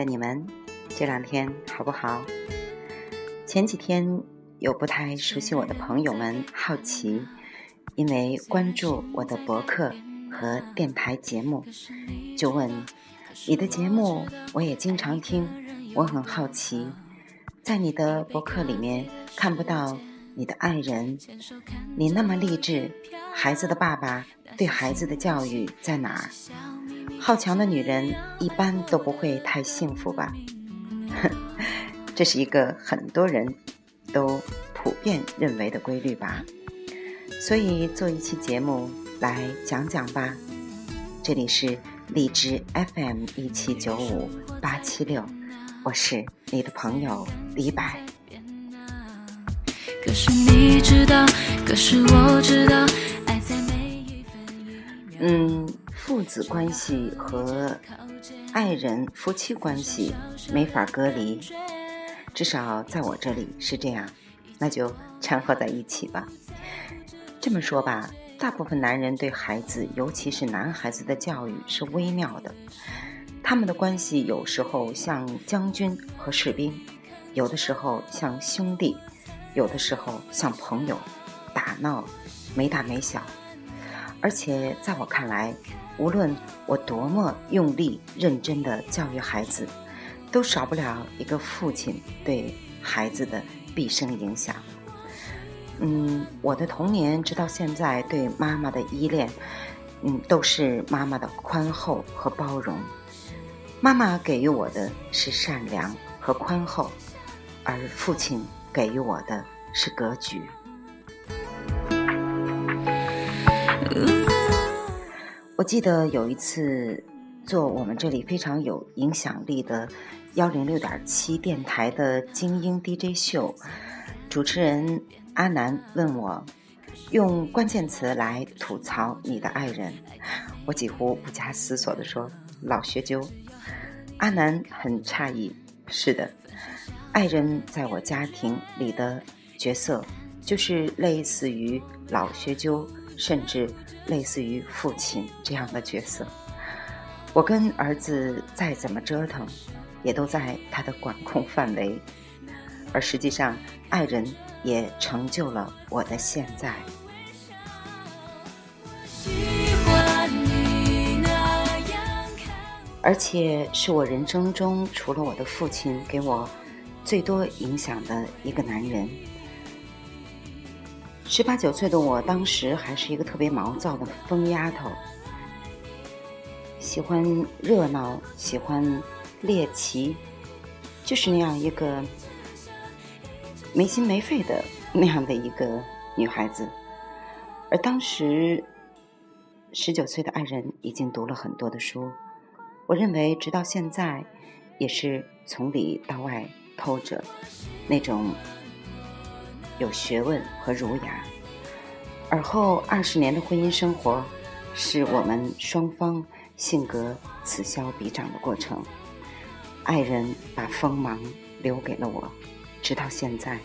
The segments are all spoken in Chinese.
的你们，这两天好不好？前几天有不太熟悉我的朋友们好奇，因为关注我的博客和电台节目，就问你的节目我也经常听，我很好奇，在你的博客里面看不到你的爱人，你那么励志，孩子的爸爸对孩子的教育在哪儿？好强的女人一般都不会太幸福吧？这是一个很多人都普遍认为的规律吧？所以做一期节目来讲讲吧。这里是荔枝 FM 一七九五八七六，我是你的朋友李柏。可是你知道，可是我知道，爱在每一分一秒。嗯。父子关系和爱人、夫妻关系没法隔离，至少在我这里是这样，那就掺和在一起吧。这么说吧，大部分男人对孩子，尤其是男孩子的教育是微妙的，他们的关系有时候像将军和士兵，有的时候像兄弟，有的时候像朋友，打闹没大没小，而且在我看来。无论我多么用力、认真的教育孩子，都少不了一个父亲对孩子的毕生影响。嗯，我的童年直到现在对妈妈的依恋，嗯，都是妈妈的宽厚和包容。妈妈给予我的是善良和宽厚，而父亲给予我的是格局。我记得有一次做我们这里非常有影响力的幺零六点七电台的精英 DJ 秀，主持人阿南问我用关键词来吐槽你的爱人，我几乎不加思索的说老学究。阿南很诧异，是的，爱人在我家庭里的角色就是类似于老学究。甚至类似于父亲这样的角色，我跟儿子再怎么折腾，也都在他的管控范围，而实际上，爱人也成就了我的现在。而且是我人生中除了我的父亲给我最多影响的一个男人。十八九岁的我，当时还是一个特别毛躁的疯丫头，喜欢热闹，喜欢猎奇，就是那样一个没心没肺的 那样的一个女孩子。而当时十九岁的爱人已经读了很多的书，我认为直到现在也是从里到外透着那种。有学问和儒雅，而后二十年的婚姻生活，是我们双方性格此消彼长的过程。爱人把锋芒留给了我，直到现在，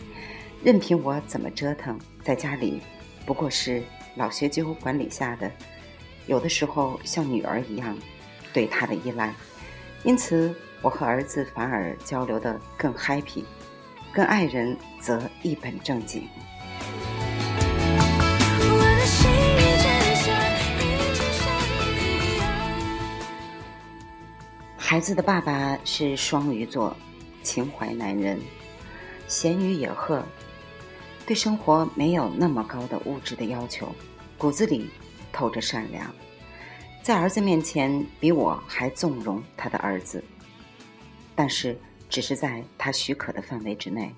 任凭我怎么折腾，在家里不过是老学究管理下的，有的时候像女儿一样对他的依赖，因此我和儿子反而交流的更 happy。跟爱人则一本正经。孩子的爸爸是双鱼座，情怀男人，闲鱼野鹤，对生活没有那么高的物质的要求，骨子里透着善良，在儿子面前比我还纵容他的儿子，但是。只是在他许可的范围之内。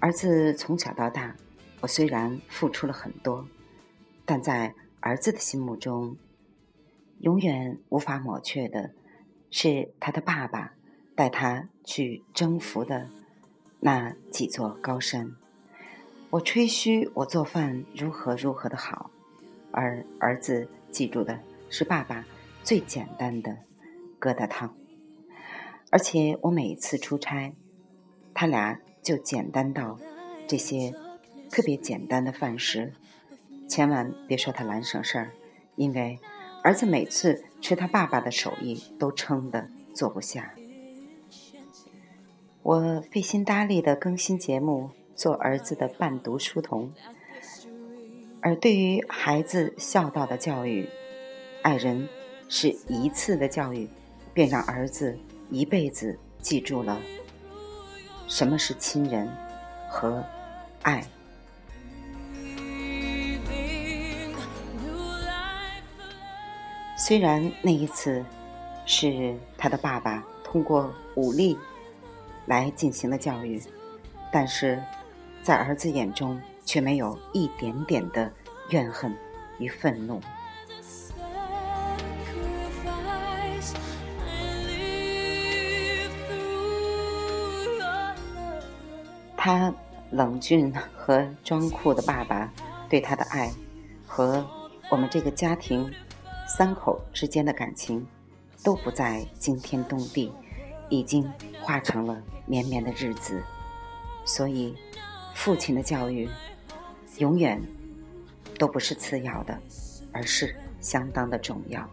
儿子从小到大，我虽然付出了很多，但在儿子的心目中，永远无法抹去的，是他的爸爸带他去征服的那几座高山。我吹嘘我做饭如何如何的好，而儿子记住的是爸爸最简单的疙瘩汤。而且我每次出差，他俩就简单到这些特别简单的饭食，千万别说他懒省事儿，因为儿子每次吃他爸爸的手艺都撑得坐不下。我费心搭力的更新节目，做儿子的伴读书童。而对于孩子孝道的教育，爱人是一次的教育，便让儿子一辈子记住了什么是亲人和爱。虽然那一次是他的爸爸通过武力来进行的教育，但是在儿子眼中却没有一点点的怨恨与愤怒。他冷峻和装酷的爸爸对他的爱，和我们这个家庭。三口之间的感情都不再惊天动地，已经化成了绵绵的日子。所以，父亲的教育永远都不是次要的，而是相当的重要。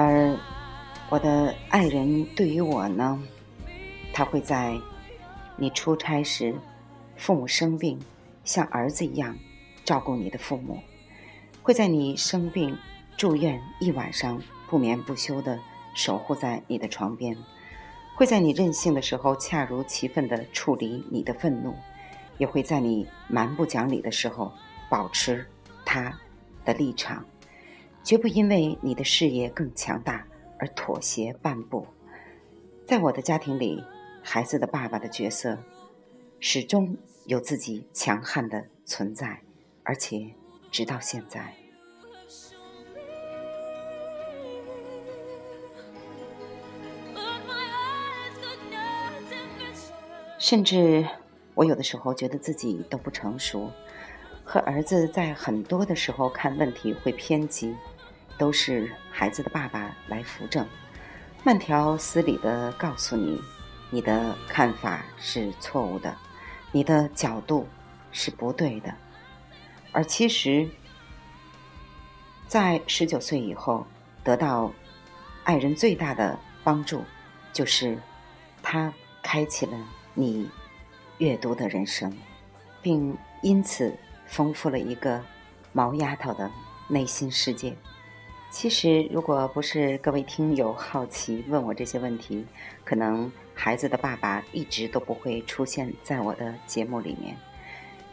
而我的爱人对于我呢，他会在。你出差时，父母生病，像儿子一样照顾你的父母；会在你生病住院一晚上不眠不休的守护在你的床边；会在你任性的时候恰如其分的处理你的愤怒；也会在你蛮不讲理的时候保持他的立场，绝不因为你的事业更强大而妥协半步。在我的家庭里。孩子的爸爸的角色，始终有自己强悍的存在，而且直到现在。甚至我有的时候觉得自己都不成熟，和儿子在很多的时候看问题会偏激，都是孩子的爸爸来扶正，慢条斯理的告诉你。你的看法是错误的，你的角度是不对的，而其实，在十九岁以后得到爱人最大的帮助，就是他开启了你阅读的人生，并因此丰富了一个毛丫头的内心世界。其实，如果不是各位听友好奇问我这些问题，可能孩子的爸爸一直都不会出现在我的节目里面。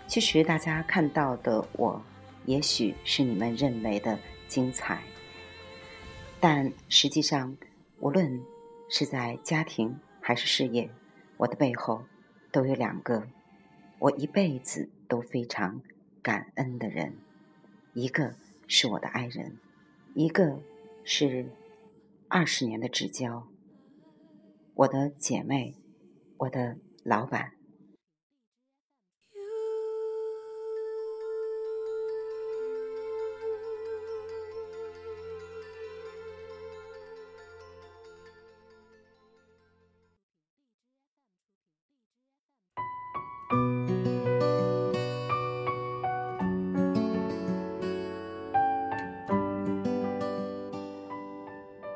其实，大家看到的我，也许是你们认为的精彩，但实际上，无论是在家庭还是事业，我的背后都有两个我一辈子都非常感恩的人，一个是我的爱人。一个是二十年的至交，我的姐妹，我的老板。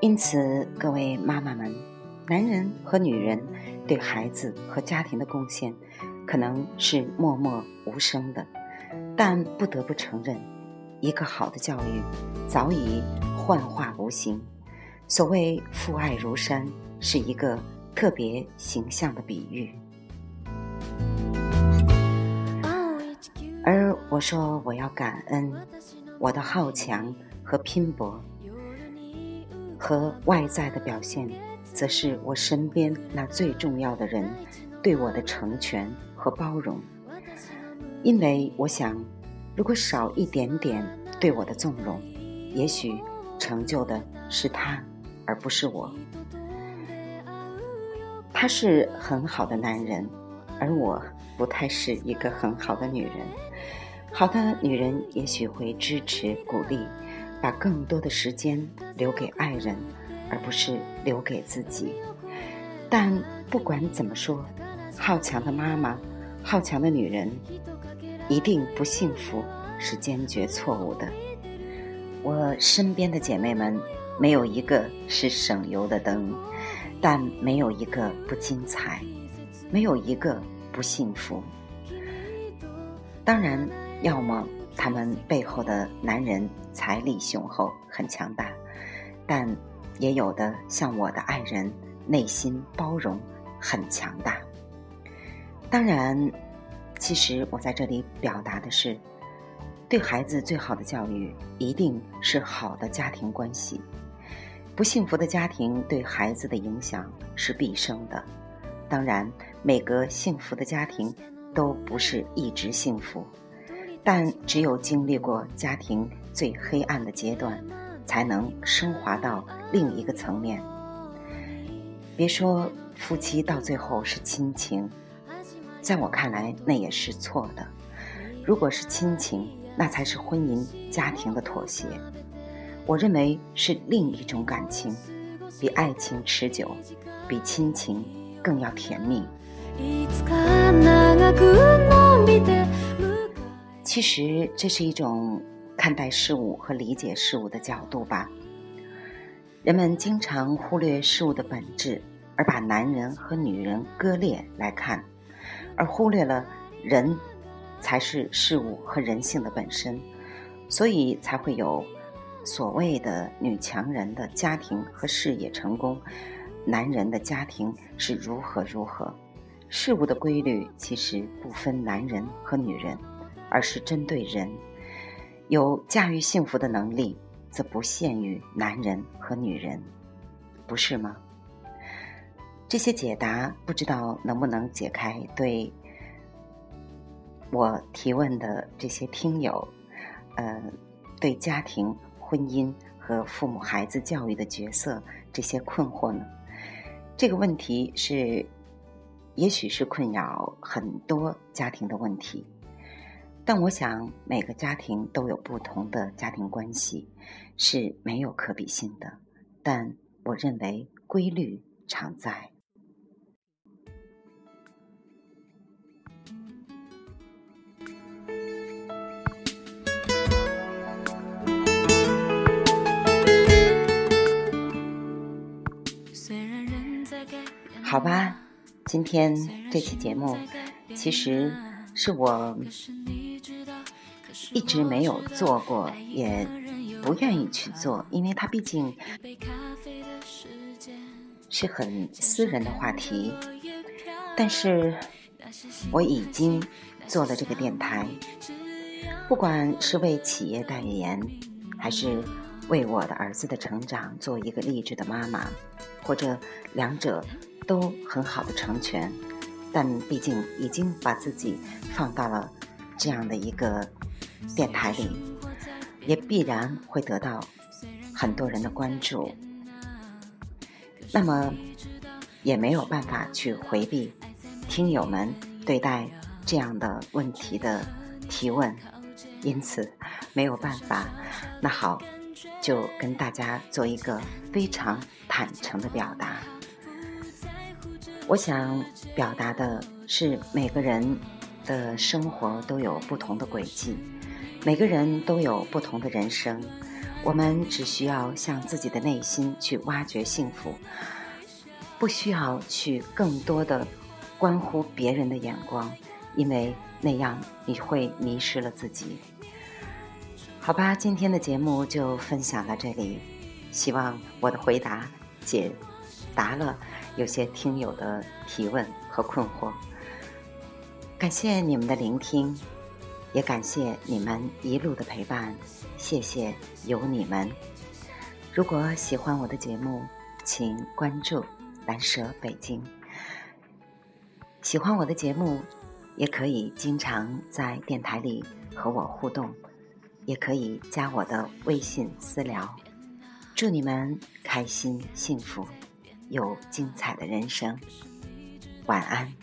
因此，各位妈妈们，男人和女人对孩子和家庭的贡献，可能是默默无声的，但不得不承认，一个好的教育早已幻化无形。所谓父爱如山，是一个特别形象的比喻。而我说我要感恩我的好强和拼搏。和外在的表现，则是我身边那最重要的人对我的成全和包容。因为我想，如果少一点点对我的纵容，也许成就的是他，而不是我。他是很好的男人，而我不太是一个很好的女人。好的女人也许会支持鼓励。把更多的时间留给爱人，而不是留给自己。但不管怎么说，好强的妈妈，好强的女人，一定不幸福是坚决错误的。我身边的姐妹们，没有一个是省油的灯，但没有一个不精彩，没有一个不幸福。当然，要么他们背后的男人财力雄厚，很强大，但也有的像我的爱人，内心包容，很强大。当然，其实我在这里表达的是。对孩子最好的教育，一定是好的家庭关系。不幸福的家庭对孩子的影响是毕生的。当然，每个幸福的家庭都不是一直幸福，但只有经历过家庭最黑暗的阶段，才能升华到另一个层面。别说夫妻到最后是亲情，在我看来那也是错的。如果是亲情，那才是婚姻家庭的妥协，我认为是另一种感情，比爱情持久，比亲情更要甜蜜。其实这是一种看待事物和理解事物的角度吧。人们经常忽略事物的本质，而把男人和女人割裂来看，而忽略了人。才是事物和人性的本身，所以才会有所谓的女强人的家庭和事业成功，男人的家庭是如何如何。事物的规律其实不分男人和女人，而是针对人。有驾驭幸福的能力，则不限于男人和女人，不是吗？这些解答不知道能不能解开对。我提问的这些听友，呃，对家庭、婚姻和父母、孩子教育的角色这些困惑呢？这个问题是，也许是困扰很多家庭的问题。但我想，每个家庭都有不同的家庭关系，是没有可比性的。但我认为规律常在。好吧，今天这期节目其实是我一直没有做过，也不愿意去做，因为它毕竟是很私人的话题。但是我已经做了这个电台，不管是为企业代言，还是为我的儿子的成长做一个励志的妈妈，或者两者。都很好的成全，但毕竟已经把自己放到了这样的一个电台里，也必然会得到很多人的关注。那么也没有办法去回避听友们对待这样的问题的提问，因此没有办法。那好，就跟大家做一个非常坦诚的表达。我想表达的是，每个人的生活都有不同的轨迹，每个人都有不同的人生。我们只需要向自己的内心去挖掘幸福，不需要去更多的关乎别人的眼光，因为那样你会迷失了自己。好吧，今天的节目就分享到这里，希望我的回答解答了。有些听友的提问和困惑，感谢你们的聆听，也感谢你们一路的陪伴，谢谢有你们。如果喜欢我的节目，请关注蓝舍北京。喜欢我的节目，也可以经常在电台里和我互动，也可以加我的微信私聊。祝你们开心幸福。有精彩的人生，晚安。